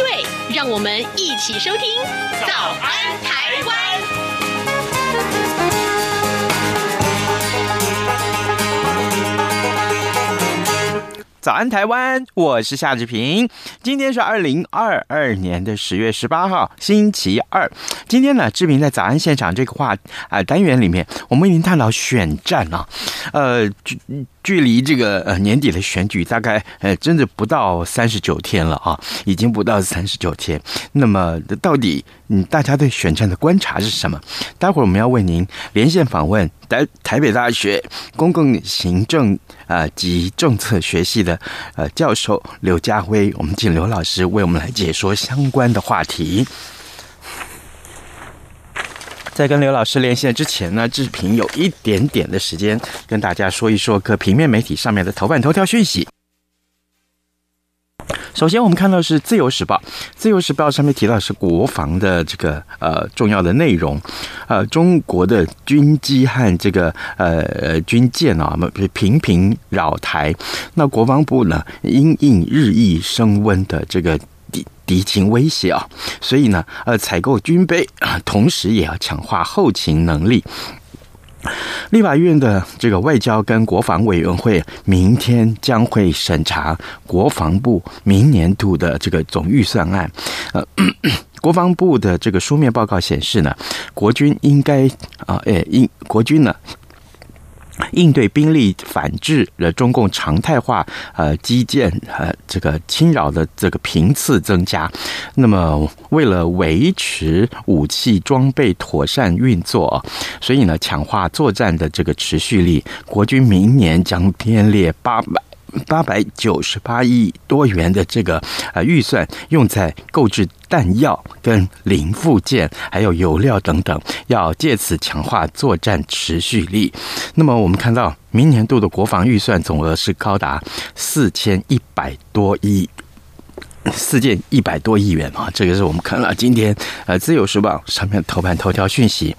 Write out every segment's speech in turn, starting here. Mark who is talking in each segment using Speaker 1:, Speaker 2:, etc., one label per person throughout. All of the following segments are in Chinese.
Speaker 1: 对，让我们一起收听《早安台湾》。
Speaker 2: 早安，台湾！我是夏志平。今天是二零二二年的十月十八号，星期二。今天呢，志平在早安现场这个话啊、单元里面，我们已经探讨选战啊，呃，距距离这个呃年底的选举大概呃真的不到三十九天了啊，已经不到三十九天。那么到底嗯，大家对选战的观察是什么？待会儿我们要为您连线访问台台北大学公共行政、啊、及政策学系的呃教授刘家辉，我们请刘老师为我们来解说相关的话题。在跟刘老师连线之前呢，志平有一点点的时间跟大家说一说各平面媒体上面的头版头条讯息。首先，我们看到是《自由时报》，《自由时报》上面提到是国防的这个呃重要的内容，呃，中国的军机和这个呃军舰啊，频频扰台，那国防部呢，因应日益升温的这个。敌情威胁啊，所以呢，呃，采购军备啊，同时也要强化后勤能力。立法院的这个外交跟国防委员会明天将会审查国防部明年度的这个总预算案。呃，国防部的这个书面报告显示呢，国军应该啊，诶，应国军呢。应对兵力反制的中共常态化呃基建呃这个侵扰的这个频次增加，那么为了维持武器装备妥善运作，所以呢，强化作战的这个持续力，国军明年将编列八百。八百九十八亿多元的这个呃预算用在购置弹药、跟零附件，还有油料等等，要借此强化作战持续力。那么我们看到明年度的国防预算总额是高达四千一百多亿，四千一百多亿元啊！这个是我们看了今天呃《自由时报》上面头版头条讯息。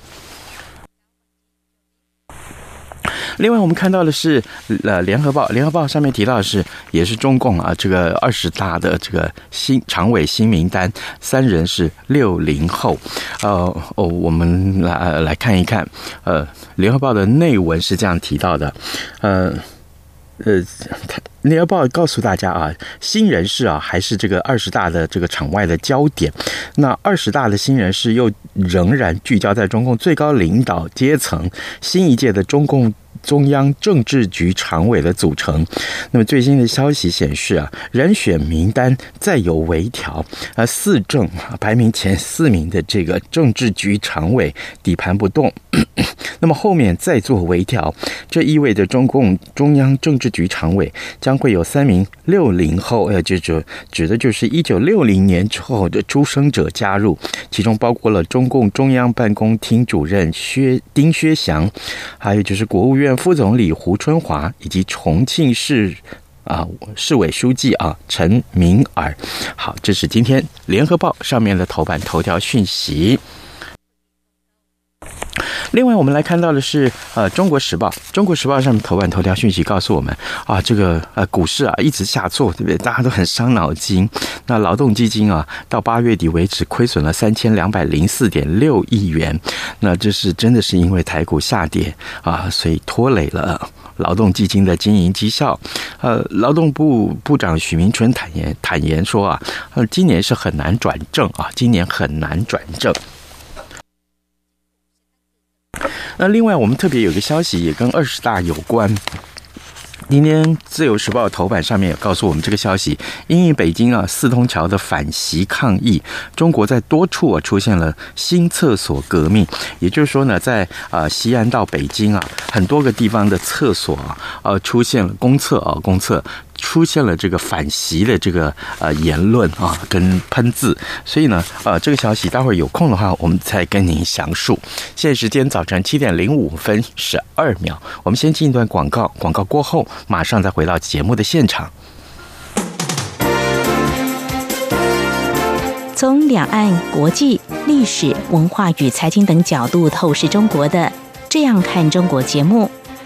Speaker 2: 另外，我们看到的是，呃，《联合报》《联合报》上面提到的是，也是中共啊，这个二十大的这个新常委新名单，三人是六零后。呃，哦，我们来来看一看，呃，《联合报》的内文是这样提到的，呃，呃，《联合报》告诉大家啊，新人事啊，还是这个二十大的这个场外的焦点。那二十大的新人事又仍然聚焦在中共最高领导阶层，新一届的中共。中央政治局常委的组成，那么最新的消息显示啊，人选名单再有微调，啊，四正排名前四名的这个政治局常委底盘不动，那么后面再做微调，这意味着中共中央政治局常委将会有三名六零后，呃，就指指的就是一九六零年之后的出生者加入，其中包括了中共中央办公厅主任薛丁薛祥，还有就是国务院。副总理胡春华以及重庆市啊市委书记啊陈敏尔，好，这是今天联合报上面的头版头条讯息。另外，我们来看到的是呃中国时报，中国时报上面头版头条讯息告诉我们啊，这个呃股市啊一直下挫，对不对？大家都很伤脑筋。那劳动基金啊，到八月底为止亏损了三千两百零四点六亿元。那这是真的是因为台股下跌啊，所以拖累了劳动基金的经营绩效。呃，劳动部部长许明春坦言坦言说啊，呃，今年是很难转正啊，今年很难转正。那另外，我们特别有个消息也跟二十大有关。今天《自由时报》头版上面也告诉我们这个消息：因为北京啊四通桥的反袭抗议，中国在多处啊出现了新厕所革命。也就是说呢，在啊西安到北京啊很多个地方的厕所啊呃出现了公厕啊公厕出现了这个反习的这个呃言论啊，跟喷字，所以呢，呃，这个消息待会儿有空的话，我们再跟您详述。现在时间早晨七点零五分十二秒，我们先进一段广告，广告过后马上再回到节目的现场。
Speaker 3: 从两岸、国际、历史文化与财经等角度透视中国的《这样看中国》节目，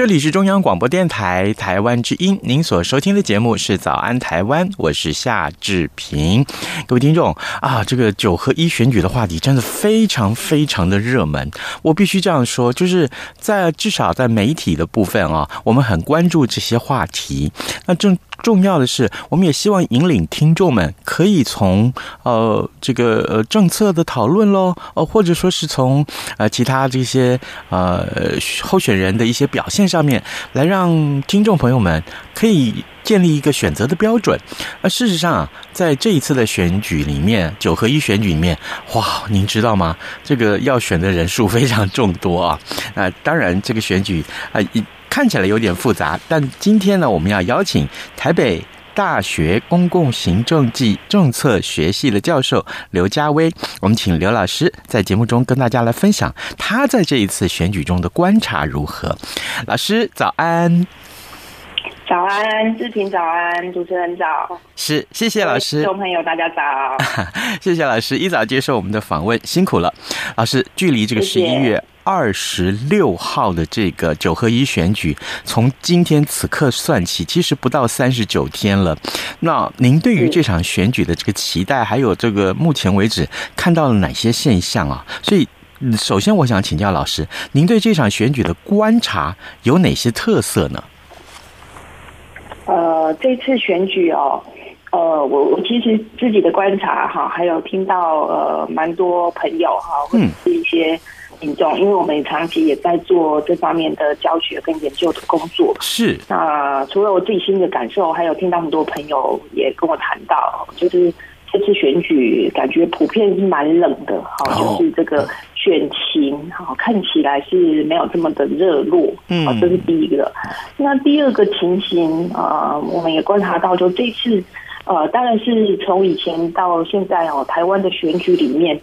Speaker 2: 这里是中央广播电台台湾之音，您所收听的节目是《早安台湾》，我是夏志平。各位听众啊，这个九合一选举的话题真的非常非常的热门。我必须这样说，就是在至少在媒体的部分啊，我们很关注这些话题。那正。重要的是，我们也希望引领听众们可以从呃这个呃政策的讨论喽，呃或者说是从呃其他这些呃候选人的一些表现上面，来让听众朋友们可以建立一个选择的标准。而事实上，在这一次的选举里面，九合一选举里面，哇，您知道吗？这个要选的人数非常众多啊。那当然，这个选举啊一。看起来有点复杂，但今天呢，我们要邀请台北大学公共行政暨政策学系的教授刘家威，我们请刘老师在节目中跟大家来分享他在这一次选举中的观察如何。老师早安，
Speaker 4: 早安，志平早安，主持人早，
Speaker 2: 是，谢谢老师，
Speaker 4: 听众朋友大家早，
Speaker 2: 谢谢老师一早接受我们的访问，辛苦了，老师，距离这个十一月。二十六号的这个九合一选举，从今天此刻算起，其实不到三十九天了。那您对于这场选举的这个期待，还有这个目前为止看到了哪些现象啊？所以，首先我想请教老师，您对这场选举的观察有哪些特色呢？
Speaker 4: 呃，这次选举哦，呃，我我其实自己的观察哈，还有听到呃蛮多朋友哈，或者是一些。民众，因为我们长期也在做这方面的教学跟研究的工作。是。那除了我自己心的感受，还有听到很多朋友也跟我谈到，就是这次选举感觉普遍是蛮冷的，哦，就是这个选情好看起来是没有这么的热络。嗯，这是第一个。那第二个情形啊，我们也观察到，就这次呃，当然是从以前到现在哦，台湾的选举里面。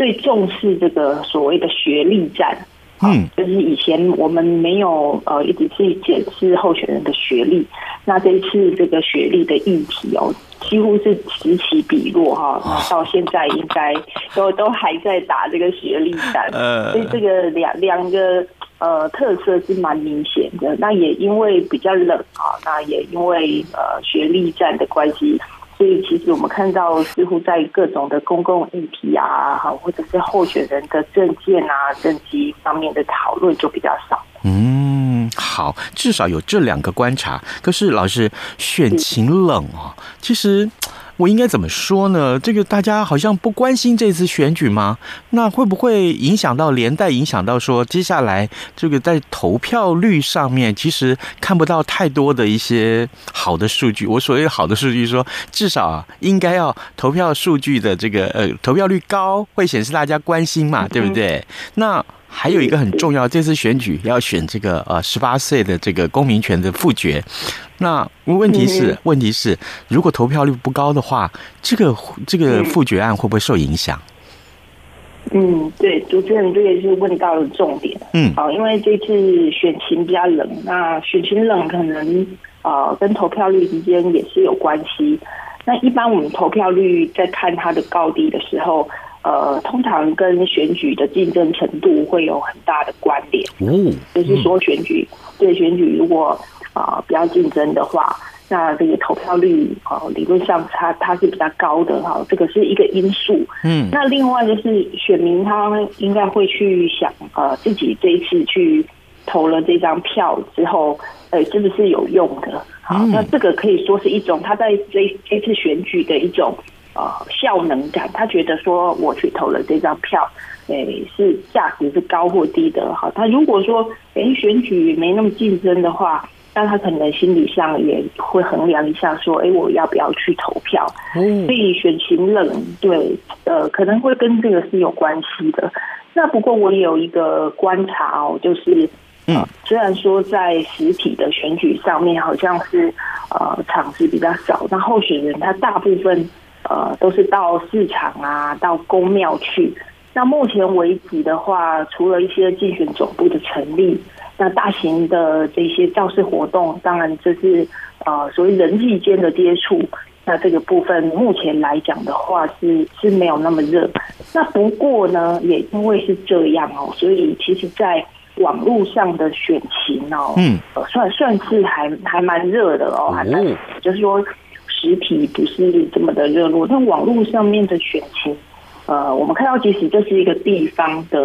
Speaker 4: 最重视这个所谓的学历战，嗯，就是以前我们没有呃一直去检视候选人的学历，那这一次这个学历的议题哦，几乎是此起彼落哈，到现在应该都都还在打这个学历战，呃，所以这个两两个呃特色是蛮明显的。那也因为比较冷啊，那也因为呃学历战的关系。所以，其实我们看到，似乎在各种的公共议题啊，哈，或者是候选人的政见啊、政绩方面的讨论就比较少。
Speaker 2: 嗯，好，至少有这两个观察。可是，老师，选情冷啊，其实。我应该怎么说呢？这个大家好像不关心这次选举吗？那会不会影响到连带影响到说接下来这个在投票率上面，其实看不到太多的一些好的数据。我所谓好的数据说，至少啊，应该要投票数据的这个呃投票率高，会显示大家关心嘛，对不对？那还有一个很重要，这次选举要选这个呃十八岁的这个公民权的复决。那问题是，问题是，如果投票率不高的话，这个这个复决案会不会受影响？
Speaker 4: 嗯，对，主持人这也是问到了重点。嗯，好，因为这次选情比较冷，那选情冷可能呃跟投票率之间也是有关系。那一般我们投票率在看它的高低的时候，呃，通常跟选举的竞争程度会有很大的关联。嗯，就是说选举对选举如果啊、呃、比较竞争的话。那这个投票率啊，理论上它它是比较高的哈，这个是一个因素。嗯，那另外就是选民他应该会去想，呃，自己这一次去投了这张票之后，呃，是不是有用的？好，那这个可以说是一种他在这这次选举的一种呃效能感，他觉得说我去投了这张票，诶，是价值是高或低的。哈，他如果说诶选举没那么竞争的话。那他可能心理上也会衡量一下，说：“哎，我要不要去投票？”嗯，所以选情冷，对，呃，可能会跟这个是有关系的。那不过我也有一个观察哦，就是，嗯，虽然说在实体的选举上面好像是呃场次比较少，那候选人他大部分呃都是到市场啊、到公庙去。那目前为止的话，除了一些竞选总部的成立。那大型的这些造势活动，当然这是呃所谓人际间的接触。那这个部分目前来讲的话是是没有那么热。那不过呢，也因为是这样哦，所以其实在网络上的选情哦，嗯，算算是还还蛮热的哦，还蛮就是说实体不是这么的热络，但网络上面的选情，呃，我们看到其实这是一个地方的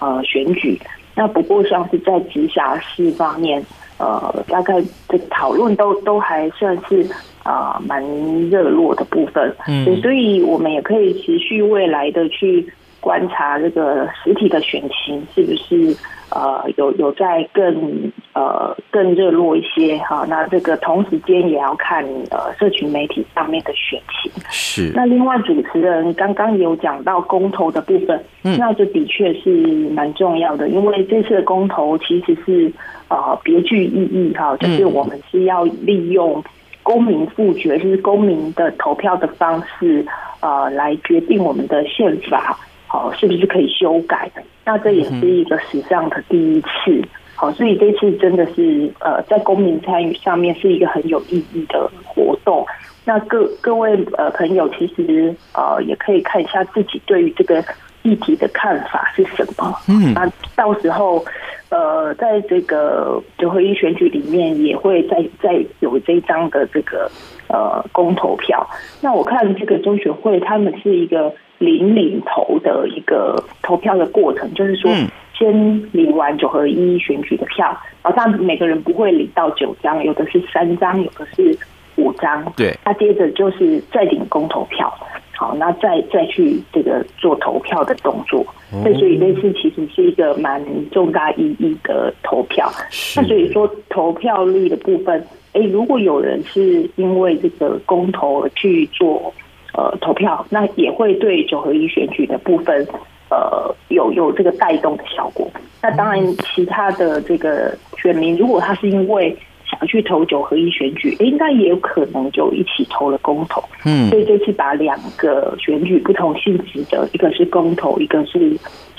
Speaker 4: 呃选举。那不过像是在直辖市方面，呃，大概这个讨论都都还算是啊蛮热络的部分，嗯，所以我们也可以持续未来的去观察这个实体的选情是不是。呃，有有在更呃更热络一些哈，那这个同时间也要看呃社群媒体上面的选情。是。那另外主持人刚刚有讲到公投的部分，嗯，那这的确是蛮重要的，因为这次的公投其实是呃别具意义哈，就是我们是要利用公民复决，就是公民的投票的方式呃来决定我们的宪法。好，是不是可以修改？那这也是一个史上的第一次。好，所以这次真的是呃，在公民参与上面是一个很有意义的活动。那各各位呃朋友，其实呃也可以看一下自己对于这个议题的看法是什么。嗯，那到时候呃，在这个九合一选举里面，也会再再有这一张的这个呃公投票。那我看这个中学会，他们是一个。领领头的一个投票的过程，就是说，先领完九合一选举的票，然后他每个人不会领到九张，有的是三张，有的是五张。对，那接着就是再领公投票，好，那再再去这个做投票的动作。所以这次其实是一个蛮重大意义的投票。那所以说投票率的部分，哎，如果有人是因为这个公投而去做。呃，投票那也会对九合一选举的部分，呃，有有这个带动的效果。那当然，其他的这个选民，如果他是因为想去投九合一选举，应该也有可能就一起投了公投。嗯，所以这次把两个选举不同性质的，一个是公投，一个是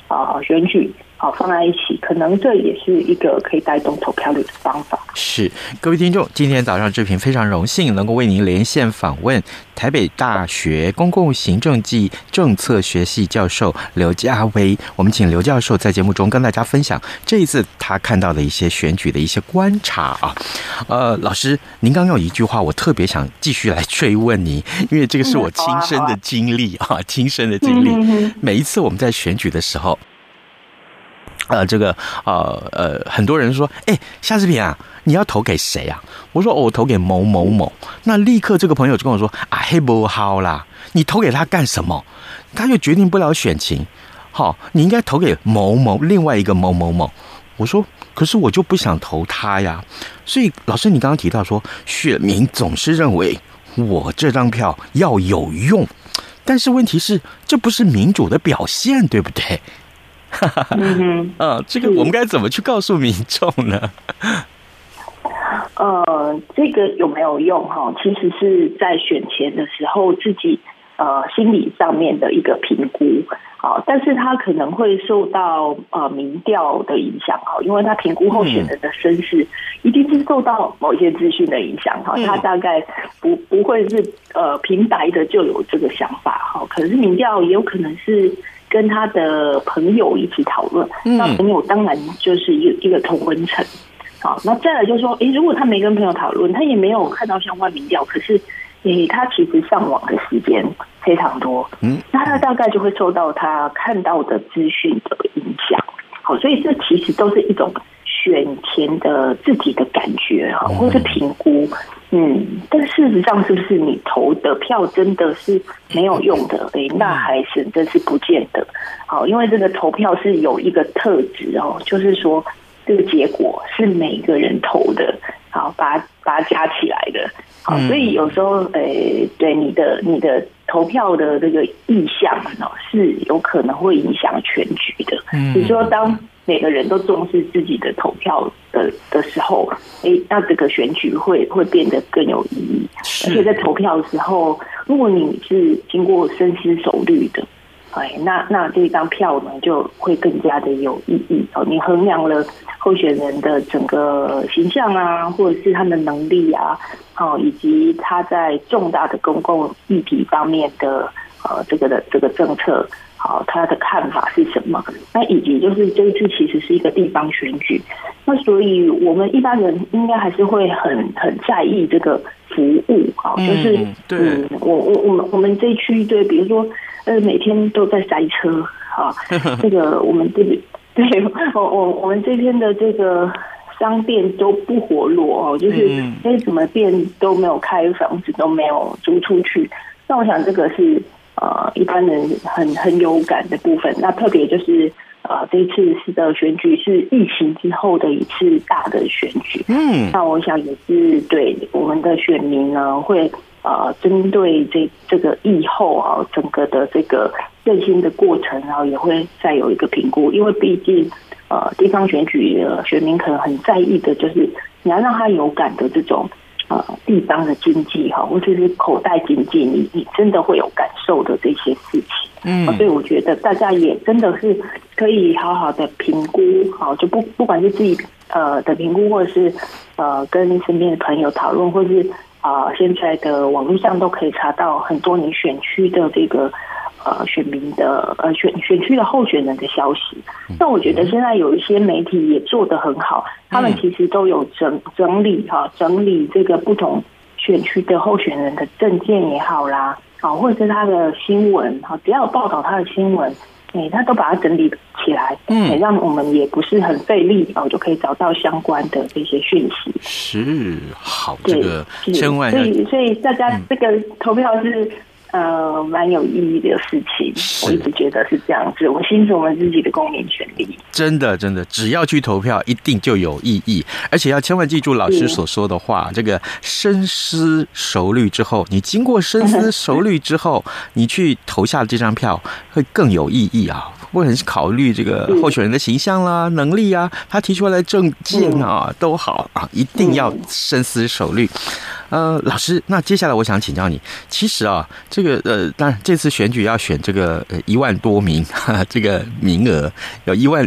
Speaker 4: 啊、呃、选举。好，放在一起，可能这也是一个可以带动投票率的方法。
Speaker 2: 是，各位听众，今天早上志平非常荣幸能够为您连线访问台北大学公共行政暨政策学系教授刘家威。我们请刘教授在节目中跟大家分享这一次他看到的一些选举的一些观察啊。呃，老师，您刚刚有一句话，我特别想继续来追问您，因为这个是我亲身的经历啊，亲身的经历。每一次我们在选举的时候。呃，这个呃呃，很多人说，哎，夏志平啊，你要投给谁啊？我说，我投给某某某。那立刻这个朋友就跟我说，啊，嘿不好啦，你投给他干什么？他又决定不了选情。好，你应该投给某某另外一个某某某。我说，可是我就不想投他呀。所以，老师，你刚刚提到说，选民总是认为我这张票要有用，但是问题是，这不是民主的表现，对不对？嗯哼，啊，这个我们该怎么去告诉民众呢？
Speaker 4: 呃，这个有没有用哈？其实是在选前的时候自己呃心理上面的一个评估。好，但是他可能会受到呃民调的影响哈，因为他评估候选人的身世，一定是受到某一些资讯的影响哈。他大概不不会是呃平白的就有这个想法哈，可能是民调也有可能是跟他的朋友一起讨论，那朋友当然就是一一个同温层。好，那再来就是说，诶，如果他没跟朋友讨论，他也没有看到相关民调，可是。诶，他其实上网的时间非常多，嗯，那他大概就会受到他看到的资讯的影响，好，所以这其实都是一种选前的自己的感觉哈，或是评估，嗯，但事实上是不是你投的票真的是没有用的？诶，那还是真是不见得，好，因为这个投票是有一个特质哦，就是说这个结果是每个人投的，好，把它把它加起来的。好，所以有时候，诶、欸，对你的你的投票的这个意向哦，是有可能会影响全局的。嗯，比如说，当每个人都重视自己的投票的的时候，诶、欸，那这个选举会会变得更有意义。而且在投票的时候，如果你是经过深思熟虑的，哎，那那这张票呢，就会更加的有意义哦。你衡量了。候选人的整个形象啊，或者是他的能力啊，哦，以及他在重大的公共议题方面的呃这个的这个政策，好，他的看法是什么？那以及就是这一次其实是一个地方选举，那所以我们一般人应该还是会很很在意这个服务啊，就是嗯，我我我们我们这一区对，比如说呃每天都在塞车啊，这个我们这边。对，我我我们这边的这个商店都不活络哦，就是哎，什么店都没有开，房子都没有租出去。那我想这个是呃一般人很很有感的部分。那特别就是呃这一次是的选举是疫情之后的一次大的选举。嗯，那我想也是对我们的选民呢会。呃，针对这这个疫后啊，整个的这个振兴的过程，然后也会再有一个评估，因为毕竟呃，地方选举的选民可能很在意的，就是你要让他有感的这种呃地方的经济哈，或者是口袋经济，你你真的会有感受的这些事情。嗯，所以我觉得大家也真的是可以好好的评估，好，就不不管是自己呃的评估，或者是呃跟身边的朋友讨论，或者是。啊，现在的网络上都可以查到很多你选区的这个呃选民的呃选选区的候选人的消息。那我觉得现在有一些媒体也做得很好，他们其实都有整整理哈，整理这个不同选区的候选人的证件也好啦，啊，或者是他的新闻哈，只要有报道他的新闻。哎，他都把它整理起来，嗯，让我们也不是很费力哦，就可以找到相关的这些讯息。
Speaker 2: 是好，这个千万
Speaker 4: 所以所以大家这个投票是。呃，蛮有意义的事情，我一直觉得是这样子。我欣赏我们自己的公民权利。
Speaker 2: 真的，真的，只要去投票，一定就有意义。而且要千万记住老师所说的话，这个深思熟虑之后，你经过深思熟虑之后，你去投下这张票，会更有意义啊！不管是考虑这个候选人的形象啦、能力啊，他提出来的政见啊，都好啊，一定要深思熟虑。呃，老师，那接下来我想请教你，其实啊，这个呃，当然这次选举要选这个一万多名哈哈，这个名额有一万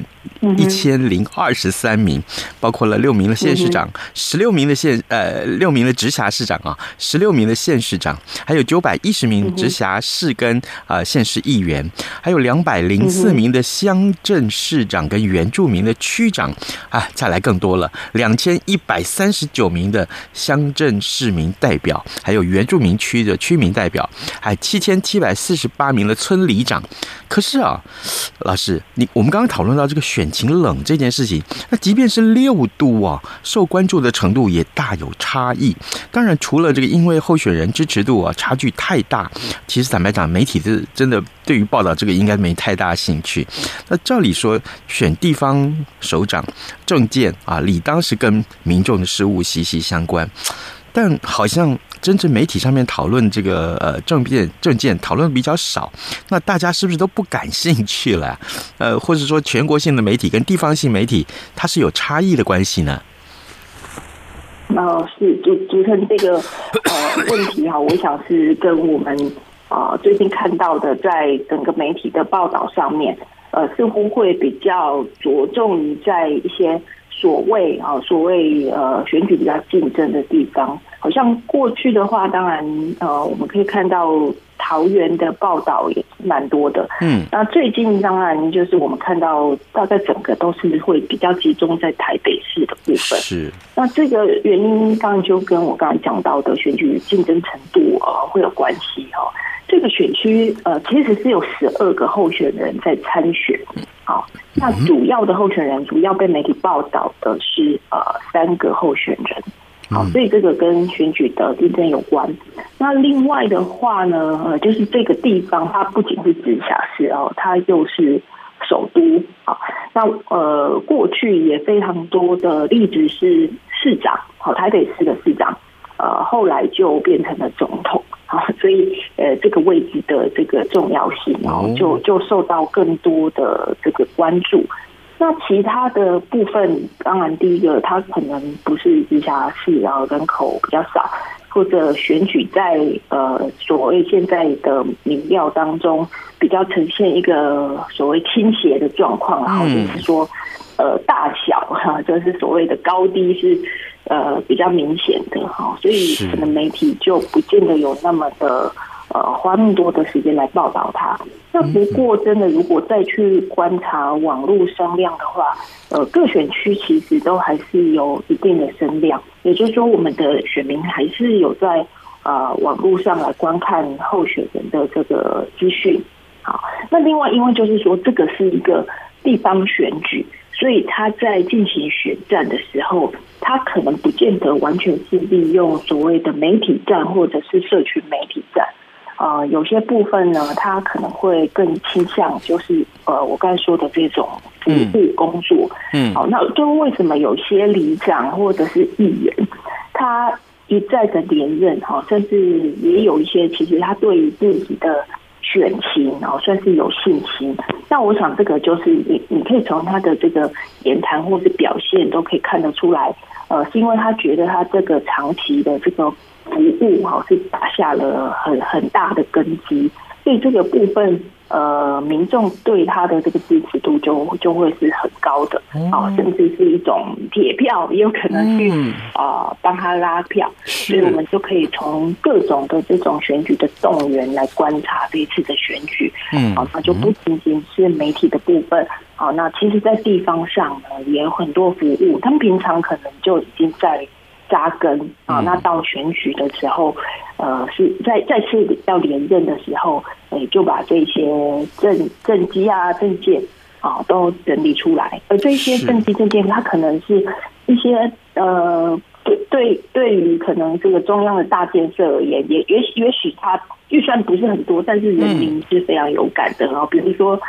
Speaker 2: 一千零二十三名，包括了六名的县市长，十六名的县呃六名的直辖市长啊，十六名的县市长，还有九百一十名直辖市跟啊县市议员，还有两百零四名的乡镇市长跟原住民的区长啊，再来更多了，两千一百三十九名的乡镇市。民代表，还有原住民区的区民代表，还七千七百四十八名的村里长。可是啊，老师，你我们刚刚讨论到这个选情冷这件事情，那即便是六度啊，受关注的程度也大有差异。当然，除了这个因为候选人支持度啊差距太大，其实坦白讲，媒体是真的对于报道这个应该没太大兴趣。那照理说，选地方首长政见啊，理当是跟民众的事务息息相关。但好像真正媒体上面讨论这个呃政变政见讨论比较少，那大家是不是都不感兴趣了？呃，或者说全国性的媒体跟地方性媒体它是有差异的关系呢？
Speaker 4: 呃，是主主持人这个呃 问题哈，我想是跟我们啊、呃、最近看到的在整个媒体的报道上面，呃，似乎会比较着重于在一些。所谓啊，所谓呃，选举比较竞争的地方，好像过去的话，当然呃，我们可以看到桃园的报道也是蛮多的。嗯，那最近当然就是我们看到大概整个都是会比较集中在台北市的部分。
Speaker 2: 是，
Speaker 4: 那这个原因当然就跟我刚才讲到的选举竞争程度呃会有关系哈。这个选区呃其实是有十二个候选人在参选。好，那主要的候选人，主要被媒体报道的是呃三个候选人，好，所以这个跟选举的地震有关。那另外的话呢，呃，就是这个地方它不仅是直辖市哦，它又是首都啊。那呃，过去也非常多的例子是市长，好，台北市的市长，呃，后来就变成了总统。啊，所以呃，这个位置的这个重要性，然后就就受到更多的这个关注。那其他的部分，当然第一个，它可能不是直辖市，然后人口比较少，或者选举在呃所谓现在的民调当中比较呈现一个所谓倾斜的状况，然后就是说呃大小哈，就是所谓的高低是。呃，比较明显的哈，所以可能媒体就不见得有那么的呃花那么多的时间来报道它。那不过，真的如果再去观察网络声量的话，呃，各选区其实都还是有一定的声量，也就是说，我们的选民还是有在呃网络上来观看候选人的这个资讯。好，那另外，因为就是说，这个是一个地方选举。所以他在进行选战的时候，他可能不见得完全是利用所谓的媒体战或者是社群媒体战，呃，有些部分呢，他可能会更倾向就是呃，我刚才说的这种服务工作。嗯，好，那就为什么有些里长或者是议员，他一再的连任哈，甚至也有一些其实他对于自己的。选情，然后算是有信心。那我想，这个就是你，你可以从他的这个言谈或是表现都可以看得出来。呃，是因为他觉得他这个长期的这个服务，哈，是打下了很很大的根基。所以这个部分。呃，民众对他的这个支持度就就会是很高的，啊、嗯，甚至是一种铁票，也有可能去啊帮、嗯呃、他拉票，所以我们就可以从各种的这种选举的动员来观察这一次的选举，嗯，好、啊，那就不仅仅是媒体的部分，好、啊，那其实在地方上呢也有很多服务，他们平常可能就已经在。扎根啊，那到选举的时候，呃，是在再次要连任的时候，诶，就把这些政政绩啊、政见啊都整理出来。而这些政绩政见，它可能是一些呃，对对，对于可能这个中央的大建设而言，也也也许它预算不是很多，但是人民是非常有感的。然后比如说，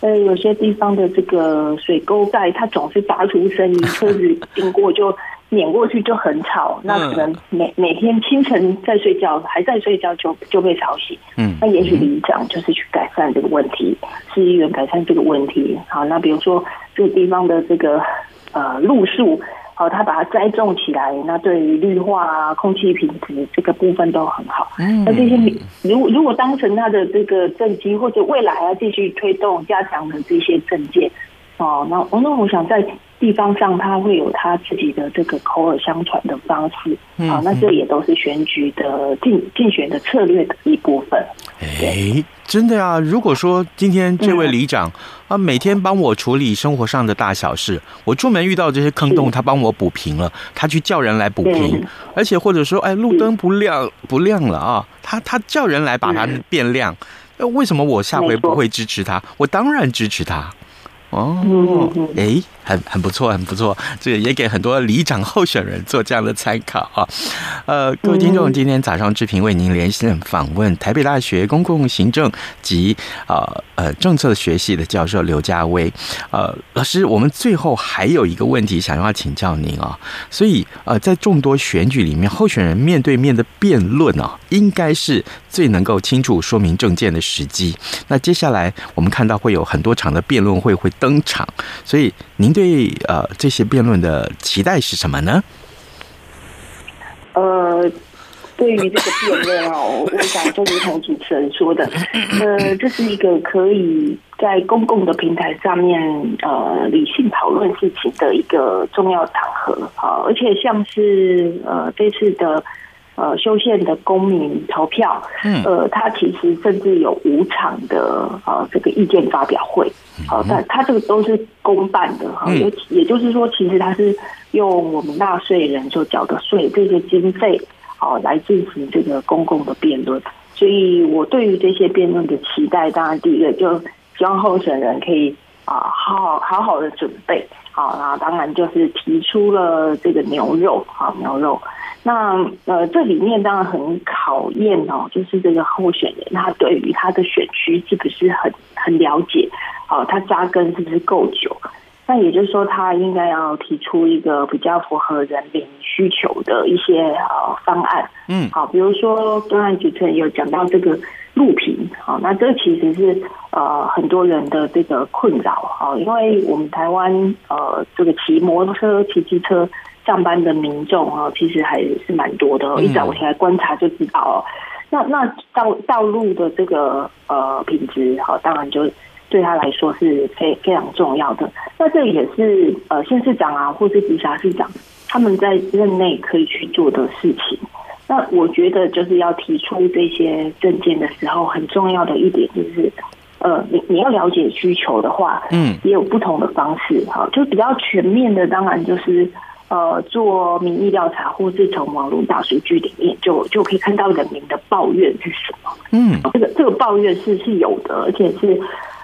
Speaker 4: 呃，有些地方的这个水沟盖，它总是发出声音，车子经过就。碾过去就很吵，那可能每每天清晨在睡觉，还在睡觉就就被吵醒。嗯，那也许里长就是去改善这个问题，市议员改善这个问题。好，那比如说这个地方的这个呃路树，好，他把它栽种起来，那对于绿化啊、空气品质这个部分都很好。嗯，那这些如果如果当成他的这个政绩，或者未来还要继续推动加强的这些政见，哦，那我那我想在。地方上，他会有他自己的这个口耳相传的方式，啊，那这也都是选举的竞竞选的策略的一部分。
Speaker 2: 哎，真的啊！如果说今天这位里长啊，每天帮我处理生活上的大小事，我出门遇到这些坑洞，他帮我补平了，他去叫人来补平，而且或者说，哎，路灯不亮不亮了啊，他他叫人来把它变亮，那为什么我下回不会支持他？我当然支持他。哦，哎。很很不错，很不错。这个也给很多里长候选人做这样的参考啊。呃，各位听众，今天早上志平为您连线访问台北大学公共行政及呃呃政策学系的教授刘家威。呃，老师，我们最后还有一个问题想要请教您啊。所以呃，在众多选举里面，候选人面对面的辩论啊，应该是最能够清楚说明政见的时机。那接下来我们看到会有很多场的辩论会会登场，所以您对呃这些辩论的期待是什么呢？
Speaker 4: 呃，对于这个辩论哦，我想就如同主持人说的，呃，这是一个可以在公共的平台上面呃理性讨论事情的一个重要场合啊，而且像是呃这次的。呃，修宪的公民投票，嗯，呃，他其实甚至有五场的呃这个意见发表会，好，但他这个都是公办的哈，也也就是说，其实他是用我们纳税人所缴的税这些经费，好来进行这个公共的辩论。所以我对于这些辩论的期待，当然第一个就希望候选人可以啊好好好好的准备，好，那当然就是提出了这个牛肉，好牛肉。那呃，这里面当然很考验哦，就是这个候选人他对于他的选区是不是很很了解，好，他扎根是不是够久？那也就是说，他应该要提出一个比较符合人民需求的一些呃方案。嗯，好，比如说刚才主持人有讲到这个录屏，好，那这其实是呃很多人的这个困扰哈，因为我们台湾呃这个骑摩托车、骑机车。上班的民众啊，其实还是蛮多的。一早我起来观察就知道哦。那那道道路的这个呃品质哈，当然就对他来说是非非常重要的。那这也是呃县市长啊，或是直辖市长他们在任内可以去做的事情。那我觉得就是要提出这些证件的时候，很重要的一点就是，呃，你你要了解需求的话，嗯，也有不同的方式哈，就比较全面的，当然就是。呃，做民意调查，或是从网络大数据里面，就就可以看到人民的抱怨是什么。嗯，这个这个抱怨是是有的，而且是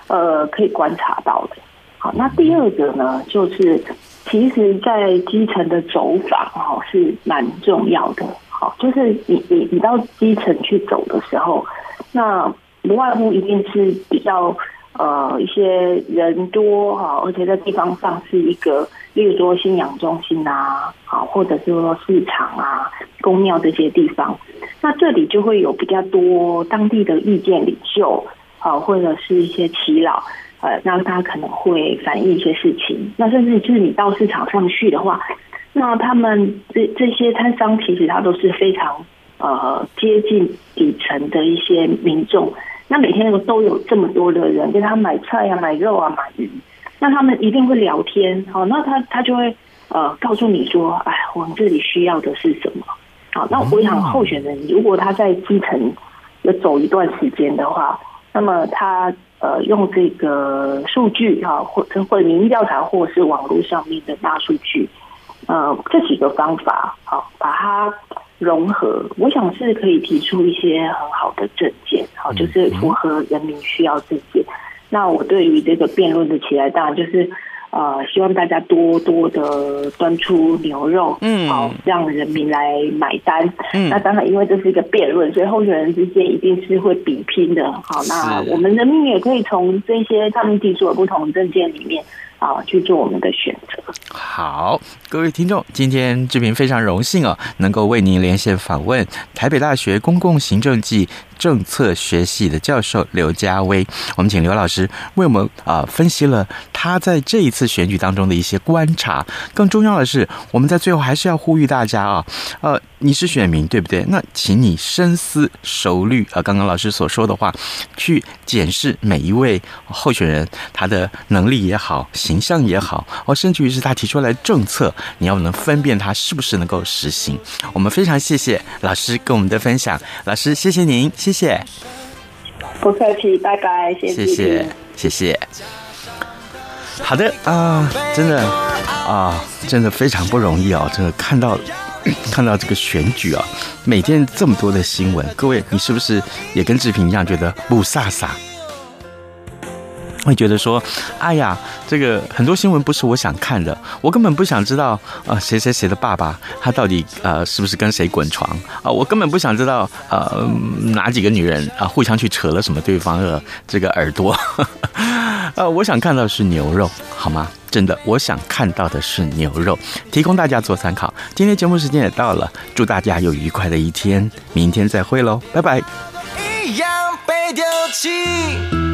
Speaker 4: 呃可以观察到的。好，那第二个呢，就是其实，在基层的走访哈是蛮重要的。好，就是你你你到基层去走的时候，那不外乎一定是比较。呃，一些人多哈，而且在地方上是一个，例如说信仰中心啊，好，或者是说市场啊、公庙这些地方，那这里就会有比较多当地的意见领袖，啊，或者是一些耆老，呃，那他可能会反映一些事情。那甚至就是你到市场上去的话，那他们这这些摊商其实他都是非常呃接近底层的一些民众。那每天都有这么多的人跟他买菜啊、买肉啊、买鱼，那他们一定会聊天，好，那他他就会呃告诉你说，哎，我们这里需要的是什么？好，那我想候选人如果他在基层要走一段时间的话，那么他呃用这个数据哈，或者或者民意调查，或者是网络上面的大数据，呃，这几个方法，好，把它。融合，我想是可以提出一些很好的政见，好，就是符合人民需要政见。那我对于这个辩论的期待，当然就是呃，希望大家多多的端出牛肉，嗯，好，让人民来买单。嗯，那当然，因为这是一个辩论，所以候选人之间一定是会比拼的。好，那我们人民也可以从这些他们提出的不同政见里面。啊，去做我们的选择。
Speaker 2: 好，各位听众，今天志平非常荣幸哦，能够为您连线访问台北大学公共行政暨政策学系的教授刘家威。我们请刘老师为我们啊分析了他在这一次选举当中的一些观察。更重要的是，我们在最后还是要呼吁大家啊，呃，你是选民对不对？那请你深思熟虑啊，刚刚老师所说的话，去检视每一位候选人他的能力也好。形象也好，哦，甚至于是他提出来政策，你要能分辨他是不是能够实行。我们非常谢谢老师跟我们的分享，老师谢谢您，谢谢。
Speaker 4: 不客气，拜拜，谢谢，谢谢，
Speaker 2: 谢谢。好的啊，真的啊，真的非常不容易哦。真的看到 看到这个选举啊，每天这么多的新闻，各位你是不是也跟志平一样觉得雾煞煞？会觉得说，哎呀，这个很多新闻不是我想看的，我根本不想知道啊，谁谁谁的爸爸他到底呃是不是跟谁滚床啊？我根本不想知道呃哪几个女人啊互相去扯了什么对方的这个耳朵，呃，我想看到的是牛肉，好吗？真的，我想看到的是牛肉，提供大家做参考。今天节目时间也到了，祝大家有愉快的一天，明天再会喽，拜拜。一样被丢弃